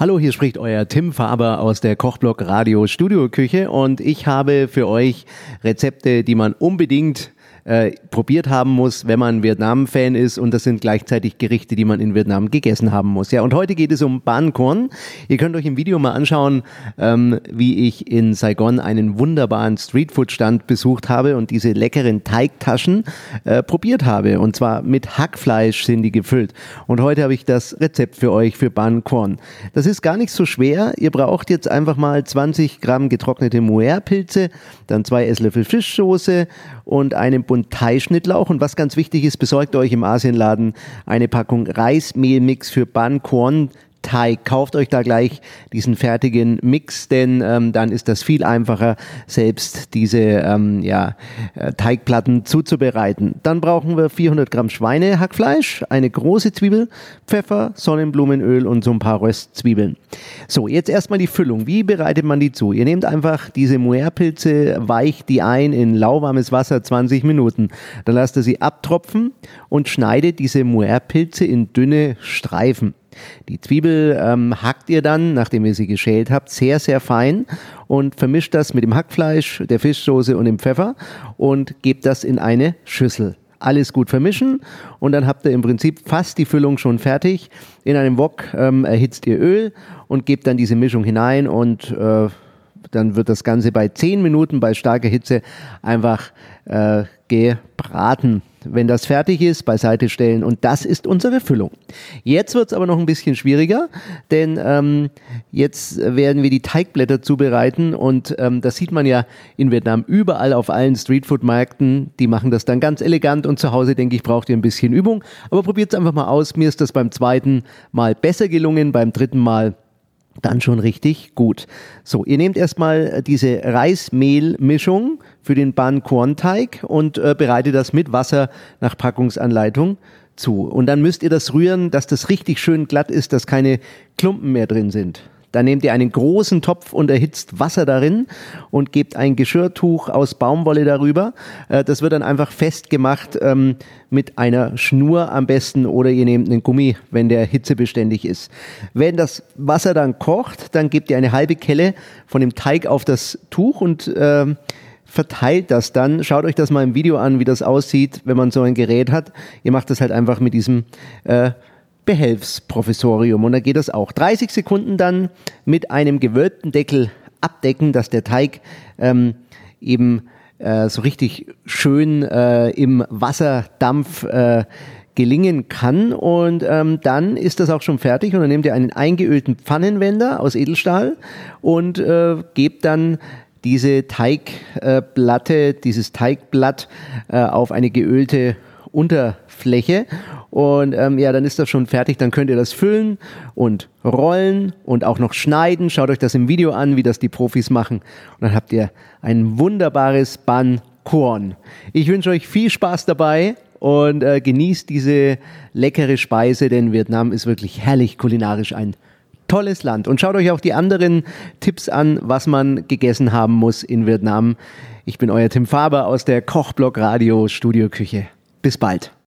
Hallo, hier spricht euer Tim Faber aus der Kochblock Radio Studio Küche und ich habe für euch Rezepte, die man unbedingt äh, probiert haben muss, wenn man Vietnam-Fan ist. Und das sind gleichzeitig Gerichte, die man in Vietnam gegessen haben muss. Ja, und heute geht es um Ban Korn. Ihr könnt euch im Video mal anschauen, ähm, wie ich in Saigon einen wunderbaren Streetfood-Stand besucht habe und diese leckeren Teigtaschen äh, probiert habe. Und zwar mit Hackfleisch sind die gefüllt. Und heute habe ich das Rezept für euch für Ban Korn. Das ist gar nicht so schwer. Ihr braucht jetzt einfach mal 20 Gramm getrocknete Moer-Pilze, dann zwei Esslöffel Fischsoße und einen Bund Thai-Schnittlauch. Und was ganz wichtig ist, besorgt euch im Asienladen eine Packung Reismehlmix für Bankorn Teig. Kauft euch da gleich diesen fertigen Mix, denn ähm, dann ist das viel einfacher, selbst diese ähm, ja, äh, Teigplatten zuzubereiten. Dann brauchen wir 400 Gramm Schweinehackfleisch, eine große Zwiebel, Pfeffer, Sonnenblumenöl und so ein paar Röstzwiebeln. So, jetzt erstmal die Füllung. Wie bereitet man die zu? Ihr nehmt einfach diese Moerpilze, weicht die ein in lauwarmes Wasser 20 Minuten. Dann lasst ihr sie abtropfen und schneidet diese Moerpilze in dünne Streifen. Die Zwiebel ähm, hackt ihr dann, nachdem ihr sie geschält habt, sehr, sehr fein und vermischt das mit dem Hackfleisch, der Fischsoße und dem Pfeffer und gebt das in eine Schüssel. Alles gut vermischen und dann habt ihr im Prinzip fast die Füllung schon fertig. In einem Wok ähm, erhitzt ihr Öl und gebt dann diese Mischung hinein und äh, dann wird das Ganze bei 10 Minuten bei starker Hitze einfach äh, gebraten. Wenn das fertig ist, beiseite stellen und das ist unsere Füllung. Jetzt wird es aber noch ein bisschen schwieriger, denn ähm, jetzt werden wir die Teigblätter zubereiten und ähm, das sieht man ja in Vietnam überall auf allen Streetfood-Märkten. Die machen das dann ganz elegant und zu Hause, denke ich, braucht ihr ein bisschen Übung. Aber probiert es einfach mal aus. Mir ist das beim zweiten Mal besser gelungen, beim dritten Mal dann schon richtig gut. So, ihr nehmt erstmal diese Reismehlmischung für den Ban Quan Teig und äh, bereitet das mit Wasser nach Packungsanleitung zu. Und dann müsst ihr das rühren, dass das richtig schön glatt ist, dass keine Klumpen mehr drin sind. Dann nehmt ihr einen großen Topf und erhitzt Wasser darin und gebt ein Geschirrtuch aus Baumwolle darüber. Äh, das wird dann einfach festgemacht ähm, mit einer Schnur am besten oder ihr nehmt einen Gummi, wenn der hitzebeständig ist. Wenn das Wasser dann kocht, dann gebt ihr eine halbe Kelle von dem Teig auf das Tuch und äh, verteilt das dann. Schaut euch das mal im Video an, wie das aussieht, wenn man so ein Gerät hat. Ihr macht das halt einfach mit diesem äh, Behelfsprofessorium. Und da geht das auch. 30 Sekunden dann mit einem gewölbten Deckel abdecken, dass der Teig ähm, eben äh, so richtig schön äh, im Wasserdampf äh, gelingen kann. Und ähm, dann ist das auch schon fertig. Und dann nehmt ihr einen eingeölten Pfannenwender aus Edelstahl und äh, gebt dann diese Teigplatte, dieses Teigblatt äh, auf eine geölte Unterfläche und ähm, ja, dann ist das schon fertig. Dann könnt ihr das füllen und rollen und auch noch schneiden. Schaut euch das im Video an, wie das die Profis machen. Und dann habt ihr ein wunderbares Ban Korn. Ich wünsche euch viel Spaß dabei und äh, genießt diese leckere Speise, denn Vietnam ist wirklich herrlich kulinarisch ein tolles Land. Und schaut euch auch die anderen Tipps an, was man gegessen haben muss in Vietnam. Ich bin euer Tim Faber aus der Kochblock Radio Studio Küche. Bis bald.